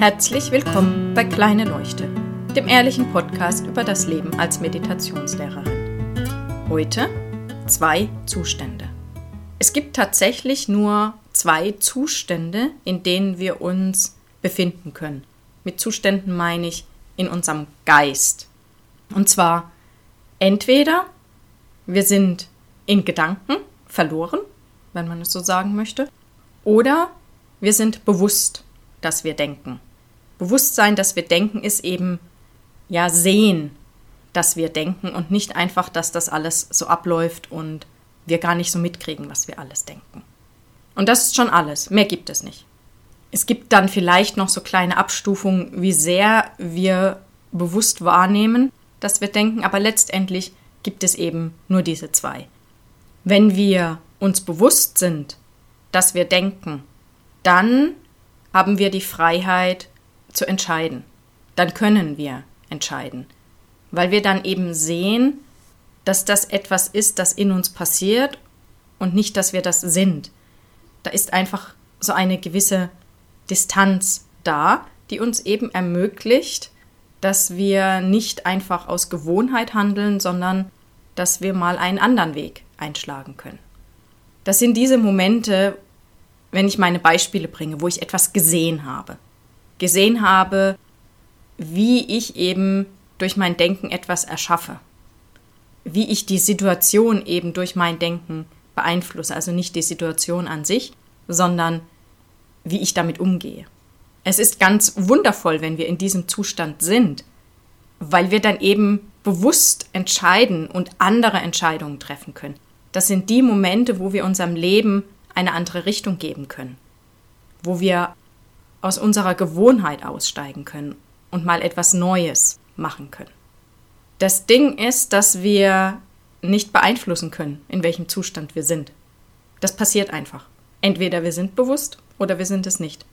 Herzlich willkommen bei Kleine Leuchte, dem ehrlichen Podcast über das Leben als Meditationslehrerin. Heute zwei Zustände. Es gibt tatsächlich nur zwei Zustände, in denen wir uns befinden können. Mit Zuständen meine ich in unserem Geist. Und zwar entweder wir sind in Gedanken verloren, wenn man es so sagen möchte, oder wir sind bewusst, dass wir denken. Bewusstsein, dass wir denken, ist eben ja sehen, dass wir denken und nicht einfach, dass das alles so abläuft und wir gar nicht so mitkriegen, was wir alles denken. Und das ist schon alles. Mehr gibt es nicht. Es gibt dann vielleicht noch so kleine Abstufungen, wie sehr wir bewusst wahrnehmen, dass wir denken, aber letztendlich gibt es eben nur diese zwei. Wenn wir uns bewusst sind, dass wir denken, dann haben wir die Freiheit, zu entscheiden. Dann können wir entscheiden. Weil wir dann eben sehen, dass das etwas ist, das in uns passiert und nicht, dass wir das sind. Da ist einfach so eine gewisse Distanz da, die uns eben ermöglicht, dass wir nicht einfach aus Gewohnheit handeln, sondern dass wir mal einen anderen Weg einschlagen können. Das sind diese Momente, wenn ich meine Beispiele bringe, wo ich etwas gesehen habe gesehen habe, wie ich eben durch mein Denken etwas erschaffe. Wie ich die Situation eben durch mein Denken beeinflusse. Also nicht die Situation an sich, sondern wie ich damit umgehe. Es ist ganz wundervoll, wenn wir in diesem Zustand sind, weil wir dann eben bewusst entscheiden und andere Entscheidungen treffen können. Das sind die Momente, wo wir unserem Leben eine andere Richtung geben können, wo wir aus unserer Gewohnheit aussteigen können und mal etwas Neues machen können. Das Ding ist, dass wir nicht beeinflussen können, in welchem Zustand wir sind. Das passiert einfach. Entweder wir sind bewusst oder wir sind es nicht.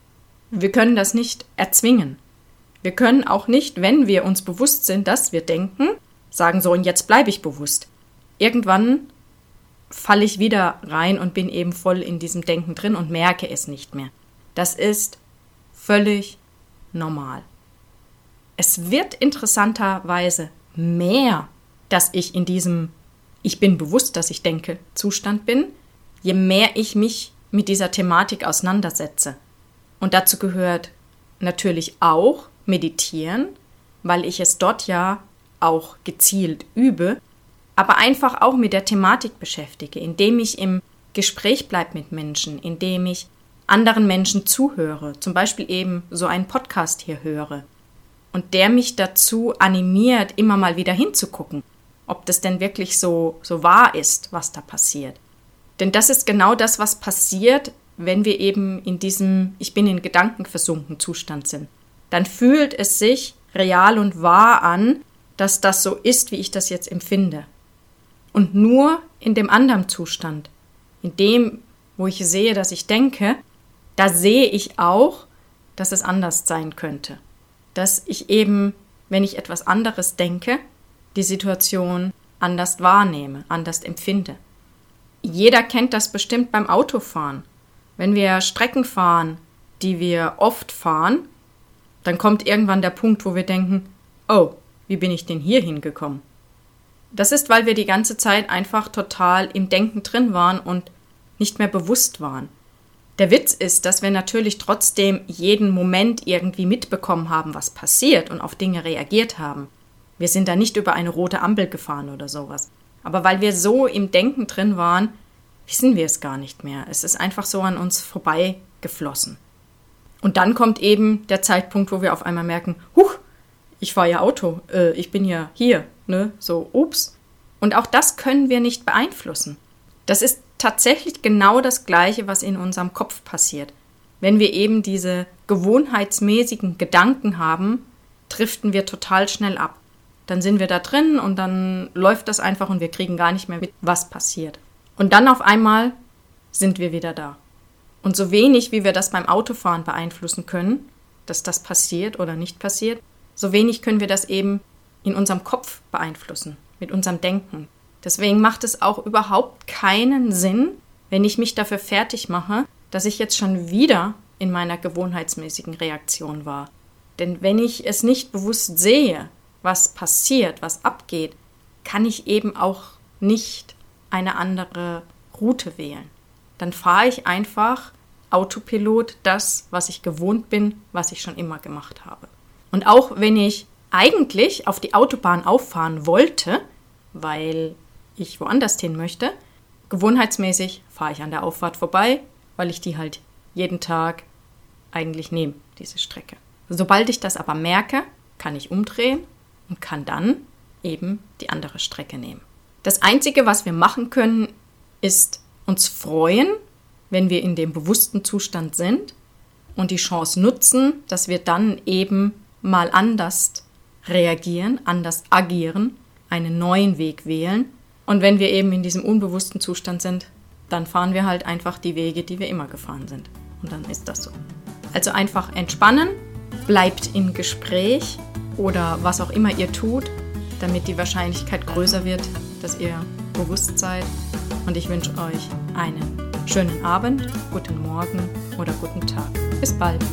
Wir können das nicht erzwingen. Wir können auch nicht, wenn wir uns bewusst sind, dass wir denken, sagen so, und jetzt bleibe ich bewusst. Irgendwann falle ich wieder rein und bin eben voll in diesem Denken drin und merke es nicht mehr. Das ist völlig normal. Es wird interessanterweise mehr, dass ich in diesem Ich bin bewusst, dass ich denke Zustand bin, je mehr ich mich mit dieser Thematik auseinandersetze. Und dazu gehört natürlich auch meditieren, weil ich es dort ja auch gezielt übe, aber einfach auch mit der Thematik beschäftige, indem ich im Gespräch bleibe mit Menschen, indem ich anderen Menschen zuhöre, zum Beispiel eben so einen Podcast hier höre und der mich dazu animiert, immer mal wieder hinzugucken, ob das denn wirklich so, so wahr ist, was da passiert. Denn das ist genau das, was passiert, wenn wir eben in diesem Ich bin in Gedanken versunken Zustand sind. Dann fühlt es sich real und wahr an, dass das so ist, wie ich das jetzt empfinde. Und nur in dem anderen Zustand, in dem, wo ich sehe, dass ich denke, da sehe ich auch, dass es anders sein könnte. Dass ich eben, wenn ich etwas anderes denke, die Situation anders wahrnehme, anders empfinde. Jeder kennt das bestimmt beim Autofahren. Wenn wir Strecken fahren, die wir oft fahren, dann kommt irgendwann der Punkt, wo wir denken, oh, wie bin ich denn hier hingekommen? Das ist, weil wir die ganze Zeit einfach total im Denken drin waren und nicht mehr bewusst waren. Der Witz ist, dass wir natürlich trotzdem jeden Moment irgendwie mitbekommen haben, was passiert und auf Dinge reagiert haben. Wir sind da nicht über eine rote Ampel gefahren oder sowas. Aber weil wir so im Denken drin waren, wissen wir es gar nicht mehr. Es ist einfach so an uns vorbeigeflossen. Und dann kommt eben der Zeitpunkt, wo wir auf einmal merken, huch, ich fahre ja Auto, äh, ich bin ja hier, ne? So, ups. Und auch das können wir nicht beeinflussen. Das ist tatsächlich genau das Gleiche, was in unserem Kopf passiert. Wenn wir eben diese gewohnheitsmäßigen Gedanken haben, driften wir total schnell ab. Dann sind wir da drin und dann läuft das einfach und wir kriegen gar nicht mehr mit, was passiert. Und dann auf einmal sind wir wieder da. Und so wenig, wie wir das beim Autofahren beeinflussen können, dass das passiert oder nicht passiert, so wenig können wir das eben in unserem Kopf beeinflussen, mit unserem Denken. Deswegen macht es auch überhaupt keinen Sinn, wenn ich mich dafür fertig mache, dass ich jetzt schon wieder in meiner gewohnheitsmäßigen Reaktion war. Denn wenn ich es nicht bewusst sehe, was passiert, was abgeht, kann ich eben auch nicht eine andere Route wählen. Dann fahre ich einfach Autopilot das, was ich gewohnt bin, was ich schon immer gemacht habe. Und auch wenn ich eigentlich auf die Autobahn auffahren wollte, weil ich woanders hin möchte, gewohnheitsmäßig fahre ich an der Auffahrt vorbei, weil ich die halt jeden Tag eigentlich nehme, diese Strecke. Sobald ich das aber merke, kann ich umdrehen und kann dann eben die andere Strecke nehmen. Das Einzige, was wir machen können, ist uns freuen, wenn wir in dem bewussten Zustand sind und die Chance nutzen, dass wir dann eben mal anders reagieren, anders agieren, einen neuen Weg wählen. Und wenn wir eben in diesem unbewussten Zustand sind, dann fahren wir halt einfach die Wege, die wir immer gefahren sind. Und dann ist das so. Also einfach entspannen, bleibt im Gespräch oder was auch immer ihr tut, damit die Wahrscheinlichkeit größer wird, dass ihr bewusst seid. Und ich wünsche euch einen schönen Abend, guten Morgen oder guten Tag. Bis bald.